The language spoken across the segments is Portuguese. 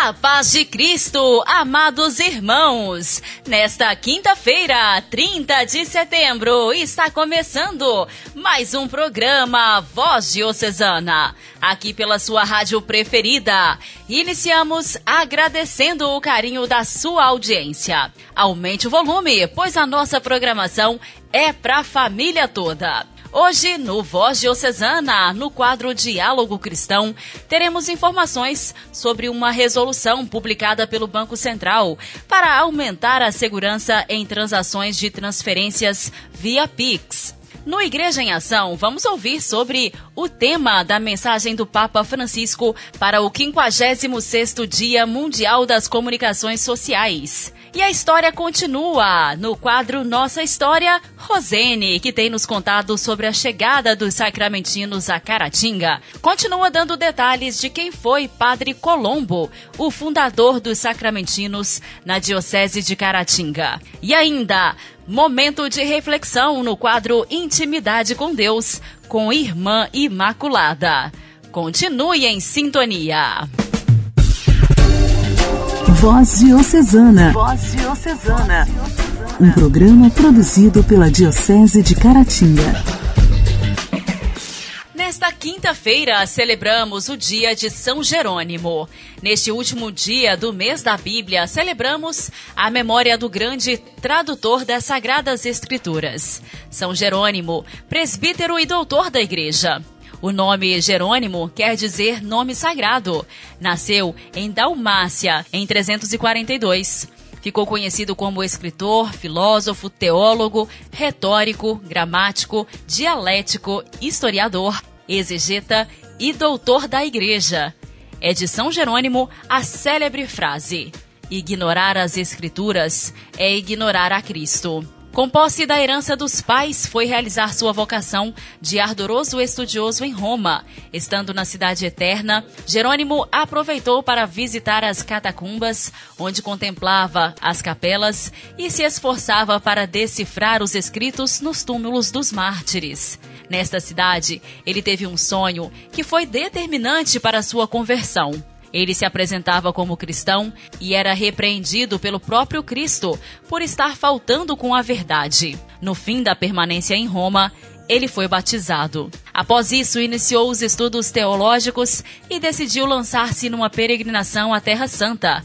A paz de Cristo, amados irmãos! Nesta quinta-feira, 30 de setembro, está começando mais um programa Voz Diocesana, aqui pela sua rádio preferida. Iniciamos agradecendo o carinho da sua audiência. Aumente o volume, pois a nossa programação é para a família toda. Hoje, no Voz Diocesana, no quadro Diálogo Cristão, teremos informações sobre uma resolução publicada pelo Banco Central para aumentar a segurança em transações de transferências via Pix. No Igreja em Ação, vamos ouvir sobre o tema da mensagem do Papa Francisco para o 56º Dia Mundial das Comunicações Sociais. E a história continua no quadro Nossa História, Rosene, que tem nos contado sobre a chegada dos sacramentinos a Caratinga, continua dando detalhes de quem foi Padre Colombo, o fundador dos sacramentinos na Diocese de Caratinga. E ainda, momento de reflexão no quadro Intimidade com Deus, com Irmã Imaculada. Continue em sintonia. Voz Diocesana. Voz Diocesana. Um programa produzido pela Diocese de Caratinga. Nesta quinta-feira, celebramos o dia de São Jerônimo. Neste último dia do mês da Bíblia, celebramos a memória do grande tradutor das Sagradas Escrituras, São Jerônimo, presbítero e doutor da Igreja. O nome Jerônimo quer dizer nome sagrado. Nasceu em Dalmácia em 342. Ficou conhecido como escritor, filósofo, teólogo, retórico, gramático, dialético, historiador, exegeta e doutor da Igreja. É de São Jerônimo a célebre frase: Ignorar as Escrituras é ignorar a Cristo. Com posse da herança dos pais, foi realizar sua vocação de ardoroso estudioso em Roma. Estando na Cidade Eterna, Jerônimo aproveitou para visitar as catacumbas, onde contemplava as capelas e se esforçava para decifrar os escritos nos túmulos dos mártires. Nesta cidade, ele teve um sonho que foi determinante para sua conversão. Ele se apresentava como cristão e era repreendido pelo próprio Cristo por estar faltando com a verdade. No fim da permanência em Roma, ele foi batizado. Após isso, iniciou os estudos teológicos e decidiu lançar-se numa peregrinação à Terra Santa.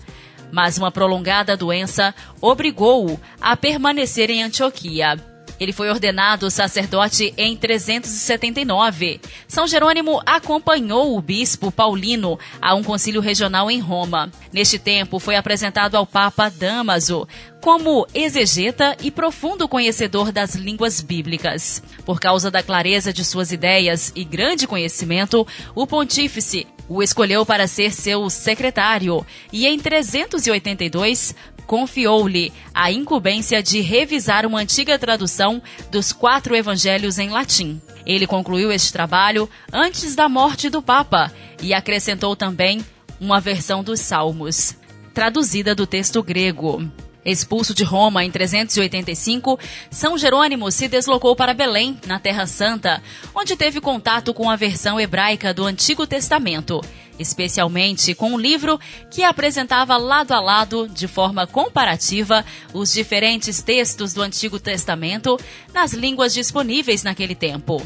Mas uma prolongada doença obrigou-o a permanecer em Antioquia. Ele foi ordenado sacerdote em 379. São Jerônimo acompanhou o bispo Paulino a um concílio regional em Roma. Neste tempo, foi apresentado ao Papa Damaso como exegeta e profundo conhecedor das línguas bíblicas. Por causa da clareza de suas ideias e grande conhecimento, o pontífice o escolheu para ser seu secretário e em 382 confiou-lhe a incumbência de revisar uma antiga tradução dos quatro evangelhos em latim. Ele concluiu este trabalho antes da morte do Papa e acrescentou também uma versão dos Salmos, traduzida do texto grego. Expulso de Roma em 385, São Jerônimo se deslocou para Belém, na Terra Santa, onde teve contato com a versão hebraica do Antigo Testamento, especialmente com um livro que apresentava lado a lado, de forma comparativa, os diferentes textos do Antigo Testamento nas línguas disponíveis naquele tempo.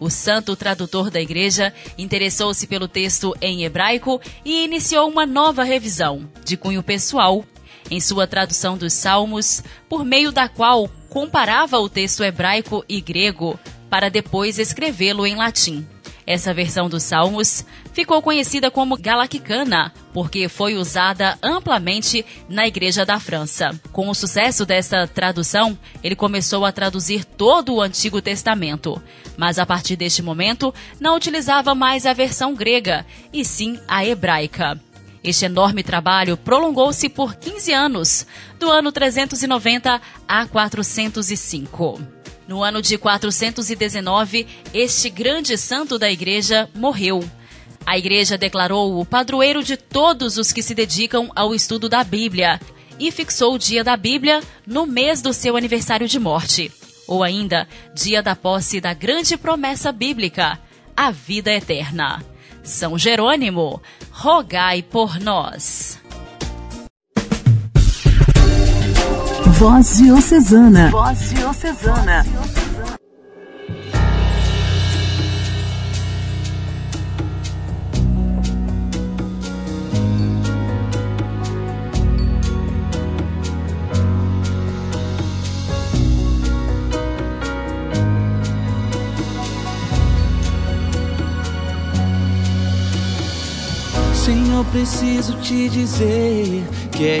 O santo tradutor da igreja interessou-se pelo texto em hebraico e iniciou uma nova revisão, de cunho pessoal, em sua tradução dos Salmos, por meio da qual comparava o texto hebraico e grego para depois escrevê-lo em latim. Essa versão dos Salmos ficou conhecida como Galacticana, porque foi usada amplamente na Igreja da França. Com o sucesso dessa tradução, ele começou a traduzir todo o Antigo Testamento, mas a partir deste momento não utilizava mais a versão grega, e sim a hebraica. Este enorme trabalho prolongou-se por 15 anos, do ano 390 a 405. No ano de 419, este grande santo da igreja morreu. A igreja declarou-o padroeiro de todos os que se dedicam ao estudo da Bíblia e fixou o dia da Bíblia no mês do seu aniversário de morte. Ou ainda, dia da posse da grande promessa bíblica, a vida eterna. São Jerônimo, rogai por nós. Voz Diocesana. Voz Diocesana. Senhor, preciso te dizer que é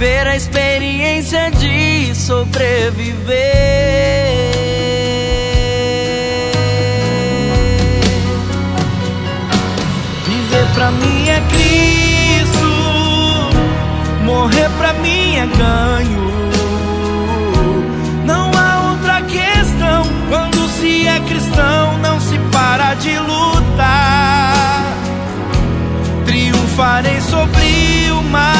viver a experiência de sobreviver. Viver pra mim é Cristo, morrer pra mim é ganho. Não há outra questão quando se é cristão, não se para de lutar. Triunfarei sobre o mal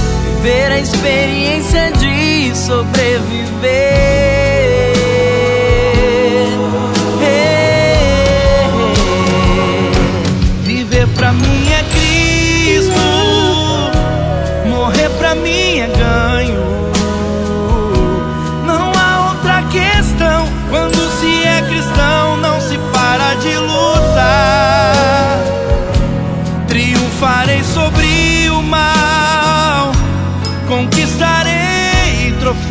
viver a experiência de sobreviver.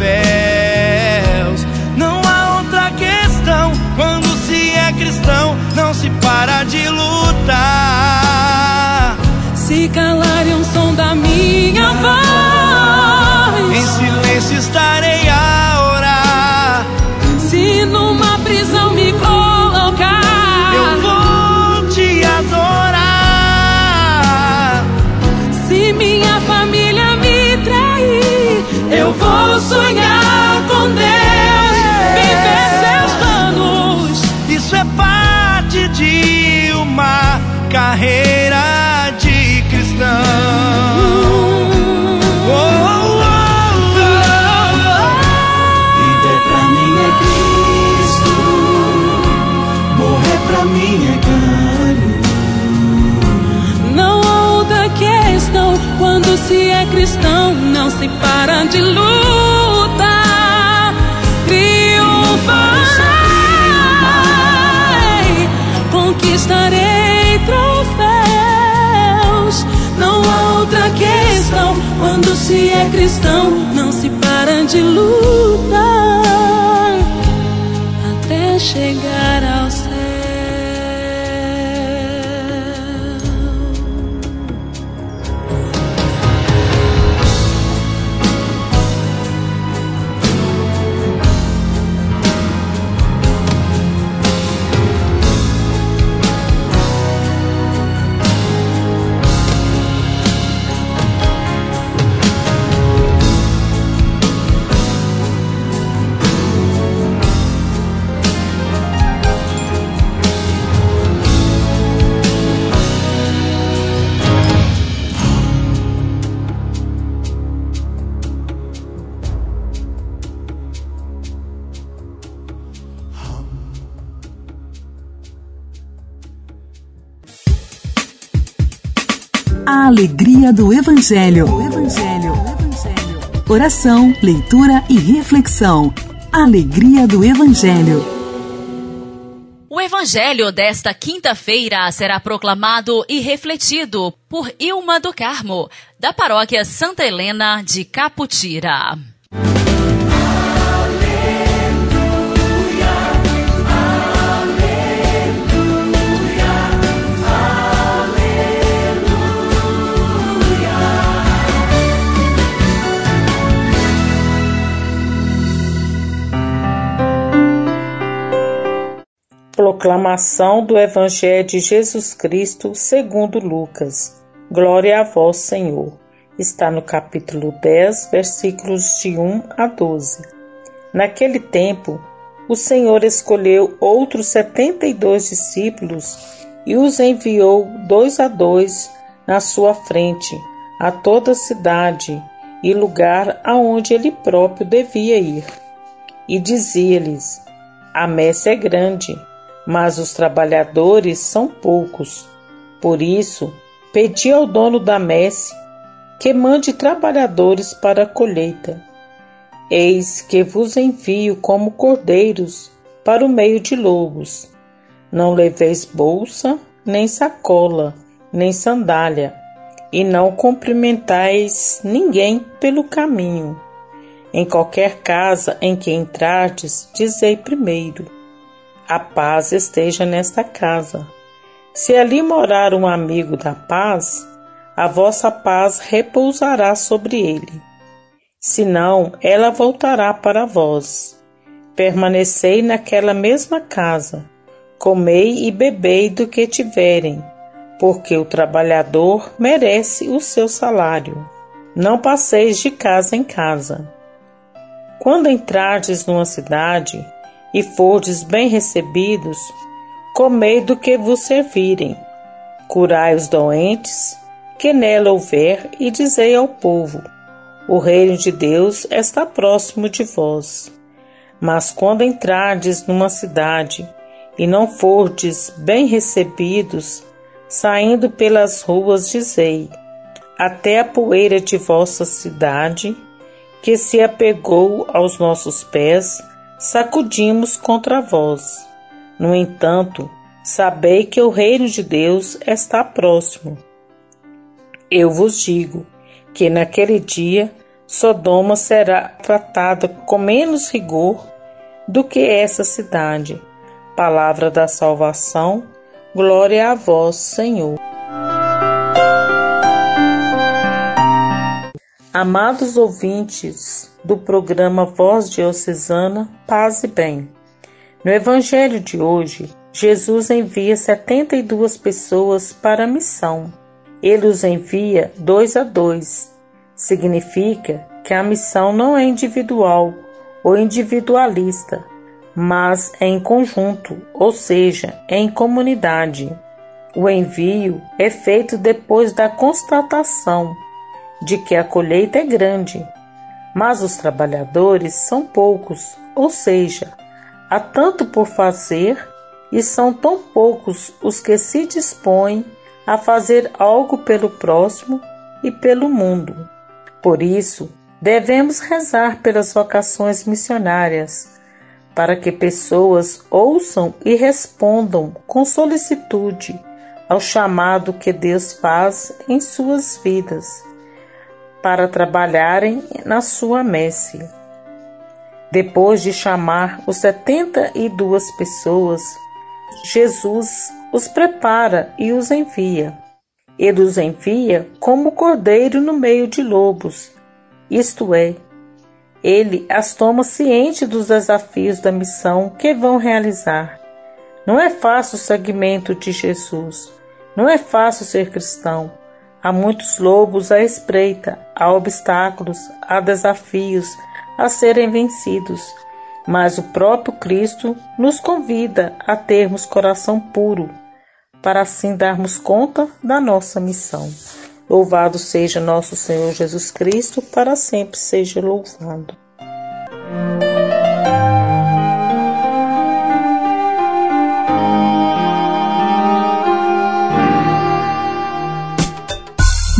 Conquistarei cristão, não se para de lutar chegar alegria do Evangelho. Evangelho. Evangelho. Oração, leitura e reflexão. Alegria do Evangelho. O Evangelho desta quinta-feira será proclamado e refletido por Ilma do Carmo, da paróquia Santa Helena de Caputira. Proclamação do Evangelho de Jesus Cristo segundo Lucas. Glória a vós, Senhor. Está no capítulo 10, versículos de 1 a 12. Naquele tempo, o Senhor escolheu outros setenta e dois discípulos e os enviou dois a dois na sua frente a toda a cidade e lugar aonde ele próprio devia ir. E dizia-lhes: A messe é grande mas os trabalhadores são poucos. Por isso, pedi ao dono da messe que mande trabalhadores para a colheita. Eis que vos envio como cordeiros para o meio de lobos. Não leveis bolsa, nem sacola, nem sandália, e não cumprimentais ninguém pelo caminho. Em qualquer casa em que entrardes, dizei primeiro: a paz esteja nesta casa. Se ali morar um amigo da paz, a vossa paz repousará sobre ele. Se não, ela voltará para vós. Permanecei naquela mesma casa, comei e bebei do que tiverem, porque o trabalhador merece o seu salário. Não passeis de casa em casa. Quando entrardes numa cidade, e fordes bem recebidos, comei do que vos servirem. Curai os doentes, que nela houver, e dizei ao povo: O reino de Deus está próximo de vós. Mas quando entrardes numa cidade e não fordes bem recebidos, saindo pelas ruas, dizei: Até a poeira de vossa cidade, que se apegou aos nossos pés, sacudimos contra vós. No entanto, sabei que o reino de Deus está próximo. Eu vos digo que naquele dia Sodoma será tratada com menos rigor do que essa cidade. Palavra da salvação, glória a vós, Senhor. Amados ouvintes, do programa Voz Diocesana Paz e Bem. No Evangelho de hoje, Jesus envia 72 pessoas para a missão. Ele os envia dois a dois. Significa que a missão não é individual ou individualista, mas é em conjunto, ou seja, é em comunidade. O envio é feito depois da constatação de que a colheita é grande mas os trabalhadores são poucos, ou seja, há tanto por fazer e são tão poucos os que se dispõem a fazer algo pelo próximo e pelo mundo. Por isso, devemos rezar pelas vocações missionárias, para que pessoas ouçam e respondam com solicitude ao chamado que Deus faz em suas vidas para trabalharem na sua messe. Depois de chamar os setenta e duas pessoas, Jesus os prepara e os envia. Ele os envia como cordeiro no meio de lobos, isto é, ele as toma ciente dos desafios da missão que vão realizar. Não é fácil o segmento de Jesus. Não é fácil ser cristão. Há muitos lobos à espreita, há obstáculos, há desafios a serem vencidos. Mas o próprio Cristo nos convida a termos coração puro, para assim darmos conta da nossa missão. Louvado seja nosso Senhor Jesus Cristo, para sempre seja louvado.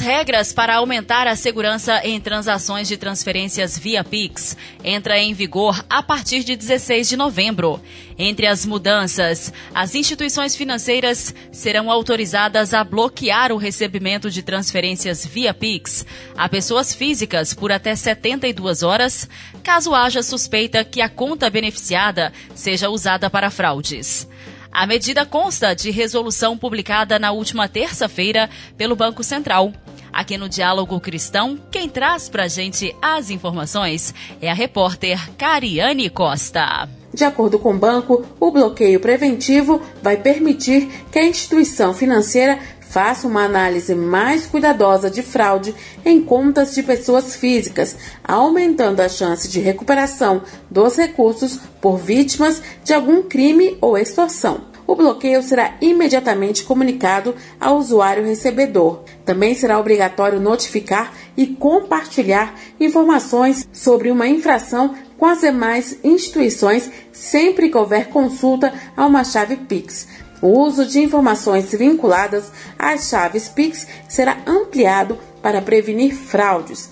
Regras para aumentar a segurança em transações de transferências via Pix entra em vigor a partir de 16 de novembro. Entre as mudanças, as instituições financeiras serão autorizadas a bloquear o recebimento de transferências via Pix a pessoas físicas por até 72 horas, caso haja suspeita que a conta beneficiada seja usada para fraudes. A medida consta de resolução publicada na última terça-feira pelo Banco Central. Aqui no Diálogo Cristão, quem traz para a gente as informações é a repórter Cariane Costa. De acordo com o banco, o bloqueio preventivo vai permitir que a instituição financeira faça uma análise mais cuidadosa de fraude em contas de pessoas físicas, aumentando a chance de recuperação dos recursos por vítimas de algum crime ou extorsão. O bloqueio será imediatamente comunicado ao usuário recebedor. Também será obrigatório notificar e compartilhar informações sobre uma infração com as demais instituições sempre que houver consulta a uma chave Pix. O uso de informações vinculadas às chaves Pix será ampliado para prevenir fraudes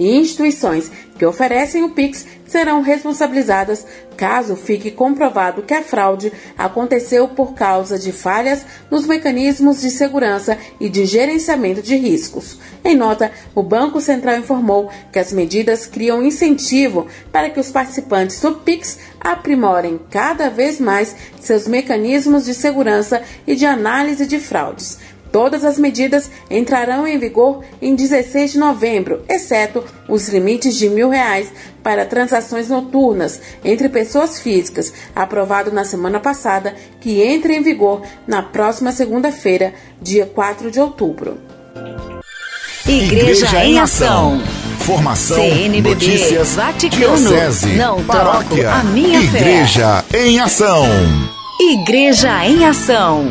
e instituições que oferecem o Pix serão responsabilizadas caso fique comprovado que a fraude aconteceu por causa de falhas nos mecanismos de segurança e de gerenciamento de riscos. Em nota, o Banco Central informou que as medidas criam incentivo para que os participantes do Pix aprimorem cada vez mais seus mecanismos de segurança e de análise de fraudes. Todas as medidas entrarão em vigor em 16 de novembro, exceto os limites de mil reais para transações noturnas entre pessoas físicas, aprovado na semana passada, que entra em vigor na próxima segunda-feira, dia 4 de outubro. Igreja, Igreja em Ação. Formação, CNBB, notícias, Vaticano, diocese, não paróquia, a minha Igreja fé. em Ação. Igreja em Ação.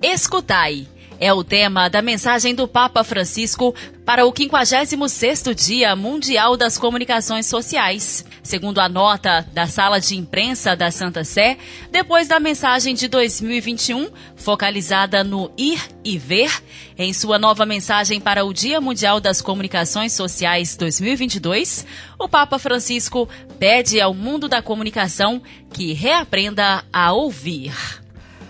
Escutai é o tema da mensagem do Papa Francisco para o 56º Dia Mundial das Comunicações Sociais. Segundo a nota da Sala de Imprensa da Santa Sé, depois da mensagem de 2021, focalizada no ir e ver, em sua nova mensagem para o Dia Mundial das Comunicações Sociais 2022, o Papa Francisco pede ao mundo da comunicação que reaprenda a ouvir.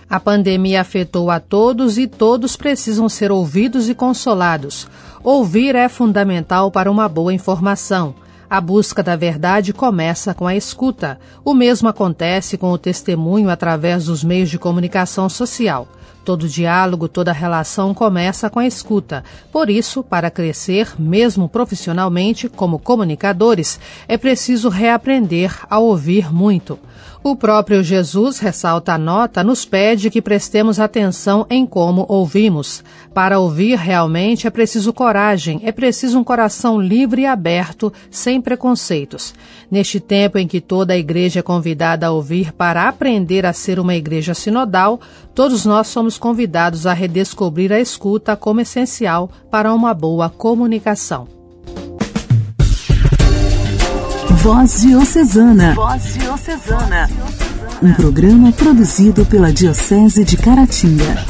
A pandemia afetou a todos e todos precisam ser ouvidos e consolados. Ouvir é fundamental para uma boa informação. A busca da verdade começa com a escuta. O mesmo acontece com o testemunho através dos meios de comunicação social. Todo diálogo, toda relação começa com a escuta. Por isso, para crescer, mesmo profissionalmente, como comunicadores, é preciso reaprender a ouvir muito. O próprio Jesus, ressalta a nota, nos pede que prestemos atenção em como ouvimos. Para ouvir realmente é preciso coragem, é preciso um coração livre e aberto, sem preconceitos. Neste tempo em que toda a igreja é convidada a ouvir para aprender a ser uma igreja sinodal, todos nós somos convidados a redescobrir a escuta como essencial para uma boa comunicação. Voz Diocesana. Voz Diocesana. Um programa produzido pela Diocese de Caratinga.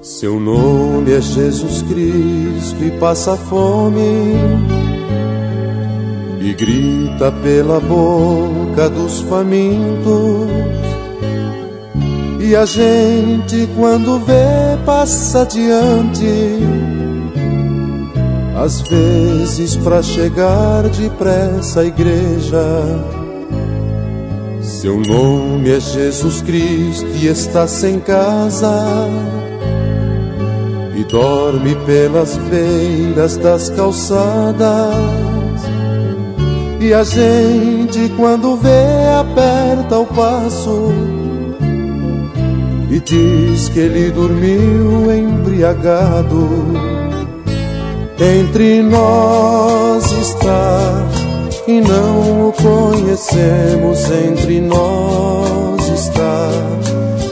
Seu nome é Jesus Cristo e passa fome e grita pela boca dos famintos. E a gente, quando vê, passa adiante. Às vezes, para chegar depressa à igreja. Seu nome é Jesus Cristo e está sem casa. E dorme pelas beiras das calçadas e a gente, quando vê, aperta o passo e diz que ele dormiu embriagado. Entre nós está e não o conhecemos. Entre nós está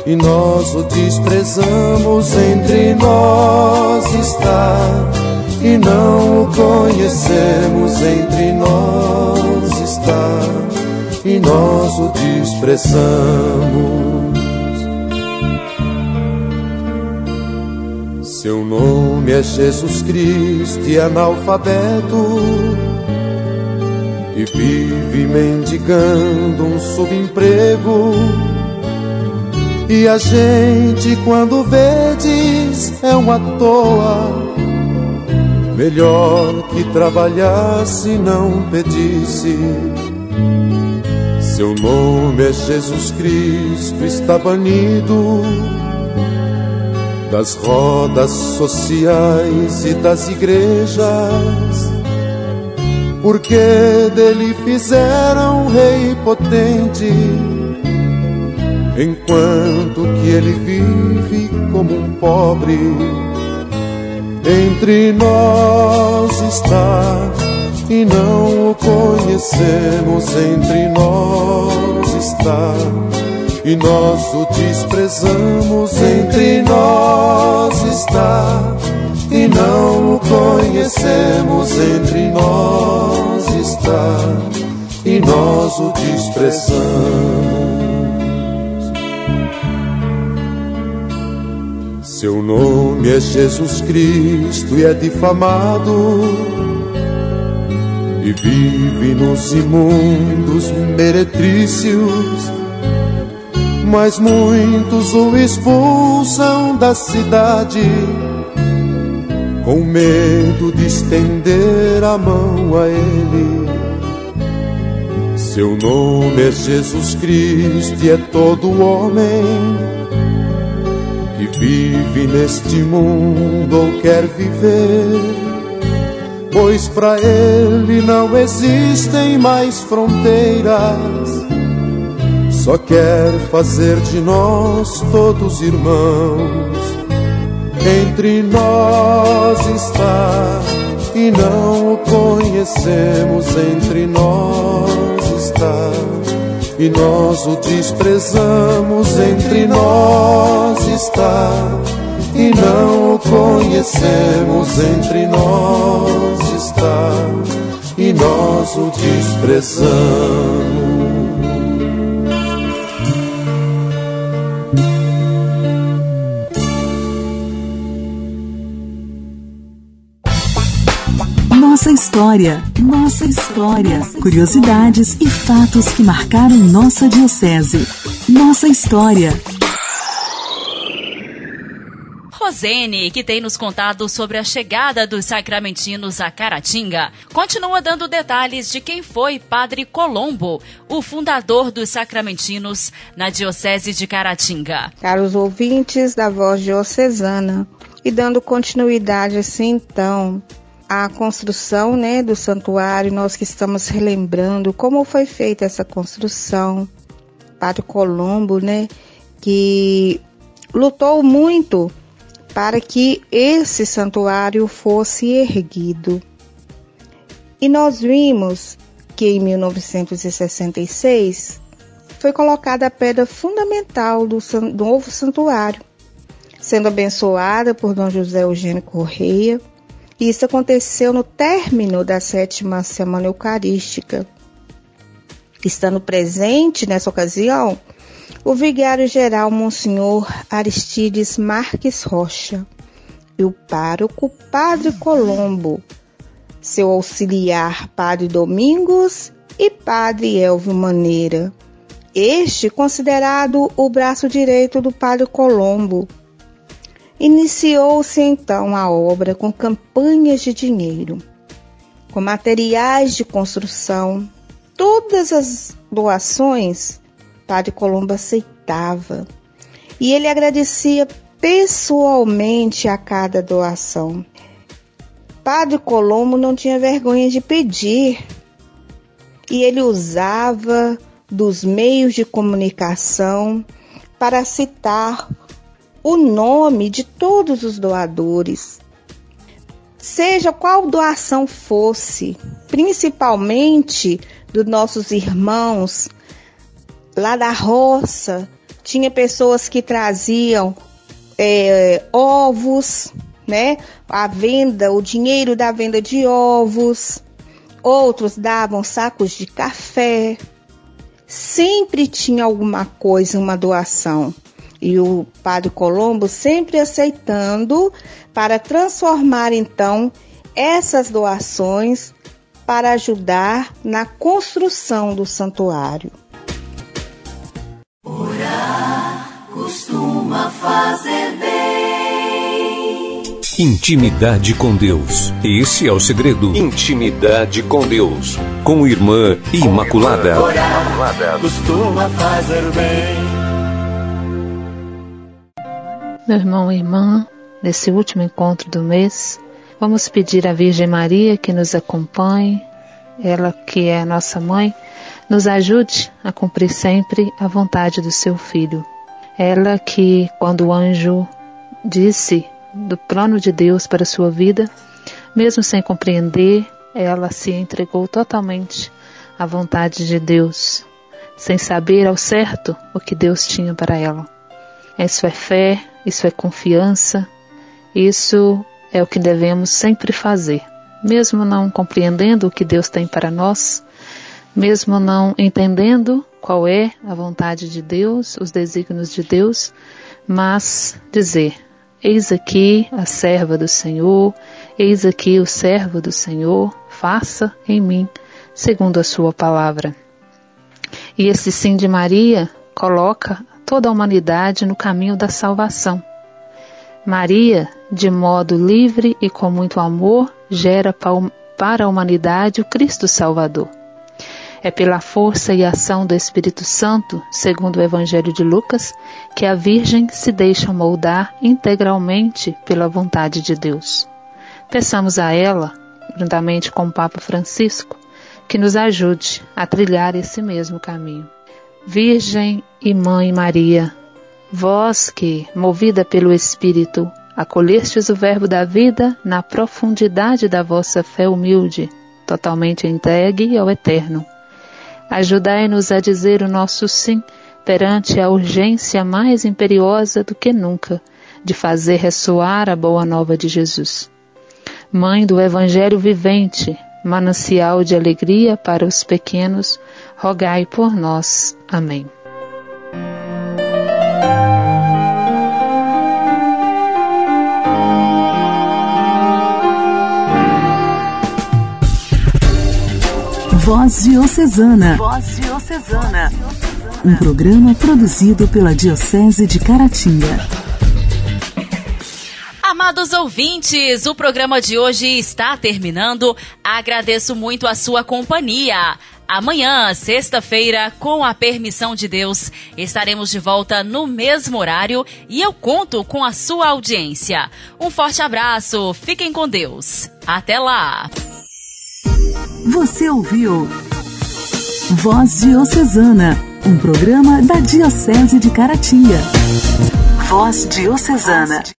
e nós o desprezamos. Entre nós está e não o conhecemos. Entre nós está e nós o desprezamos. Seu nome é Jesus Cristo e analfabeto e vive mendigando um subemprego. E a gente, quando vê, diz é uma toa Melhor que trabalhasse e não pedisse. Seu nome é Jesus Cristo, está banido das rodas sociais e das igrejas, porque dele fizeram um rei potente, enquanto que ele vive como um pobre entre nós está e não o conhecemos. Entre nós está e nós o desprezamos. Entre nós está e não o conhecemos. Entre nós está e nós o desprezamos. Seu nome é Jesus Cristo e é difamado e vive nos imundos meretrícios. Mas muitos o expulsam da cidade com medo de estender a mão a ele. Seu nome é Jesus Cristo e é todo homem vive neste mundo ou quer viver, pois para ele não existem mais fronteiras. Só quer fazer de nós todos irmãos. Entre nós está e não o conhecemos. Entre nós está e nós o desprezamos. Entre nós está e não o conhecemos. Entre nós está e nós o desprezamos. História, nossa história, curiosidades e fatos que marcaram nossa diocese. Nossa história. Rosene, que tem nos contado sobre a chegada dos sacramentinos a Caratinga, continua dando detalhes de quem foi Padre Colombo, o fundador dos sacramentinos na Diocese de Caratinga. Caros ouvintes da Voz Diocesana, e dando continuidade assim então a construção né, do santuário, nós que estamos relembrando como foi feita essa construção. Padre Colombo, né, que lutou muito para que esse santuário fosse erguido. E nós vimos que em 1966 foi colocada a pedra fundamental do, do novo santuário, sendo abençoada por Dom José Eugênio Correia, isso aconteceu no término da sétima semana eucarística. Estando presente nessa ocasião, o vigário-geral Monsenhor Aristides Marques Rocha, e o pároco Padre Colombo, seu auxiliar Padre Domingos e Padre Elvio Maneira. Este considerado o braço direito do Padre Colombo. Iniciou-se então a obra com campanhas de dinheiro, com materiais de construção. Todas as doações, Padre Colombo aceitava e ele agradecia pessoalmente a cada doação. Padre Colombo não tinha vergonha de pedir e ele usava dos meios de comunicação para citar o nome de todos os doadores. Seja qual doação fosse, principalmente dos nossos irmãos lá da roça, tinha pessoas que traziam é, ovos, né? A venda, o dinheiro da venda de ovos. Outros davam sacos de café. Sempre tinha alguma coisa, uma doação. E o Padre Colombo sempre aceitando para transformar então essas doações para ajudar na construção do santuário. Orar costuma fazer bem. Intimidade com Deus. Esse é o segredo. Intimidade com Deus. Com Irmã Imaculada. Orar costuma fazer bem. Meu irmão e irmã, nesse último encontro do mês, vamos pedir à Virgem Maria que nos acompanhe, ela que é a nossa mãe, nos ajude a cumprir sempre a vontade do seu filho. Ela que, quando o anjo disse do plano de Deus para a sua vida, mesmo sem compreender, ela se entregou totalmente à vontade de Deus, sem saber ao certo o que Deus tinha para ela. Isso é fé, isso é confiança, isso é o que devemos sempre fazer. Mesmo não compreendendo o que Deus tem para nós, mesmo não entendendo qual é a vontade de Deus, os desígnios de Deus, mas dizer: Eis aqui a serva do Senhor, eis aqui o servo do Senhor, faça em mim segundo a sua palavra. E esse sim de Maria coloca toda a humanidade no caminho da salvação. Maria, de modo livre e com muito amor, gera para a humanidade o Cristo Salvador. É pela força e ação do Espírito Santo, segundo o Evangelho de Lucas, que a Virgem se deixa moldar integralmente pela vontade de Deus. Peçamos a ela, juntamente com o Papa Francisco, que nos ajude a trilhar esse mesmo caminho. Virgem e Mãe Maria, vós que, movida pelo Espírito, acolhestes o Verbo da vida na profundidade da vossa fé humilde, totalmente entregue ao Eterno Ajudai-nos a dizer o nosso sim perante a urgência mais imperiosa do que nunca de fazer ressoar a boa nova de Jesus. Mãe do Evangelho vivente, manancial de alegria para os pequenos, rogai por nós. Amém. Voz Diocesana. Voz Diocesana. Um programa produzido pela Diocese de Caratinga. Amados ouvintes, o programa de hoje está terminando. Agradeço muito a sua companhia. Amanhã, sexta-feira, com a permissão de Deus, estaremos de volta no mesmo horário e eu conto com a sua audiência. Um forte abraço, fiquem com Deus. Até lá! Você ouviu Voz Diocesana, um programa da Diocese de Caratinga. Voz Diocesana.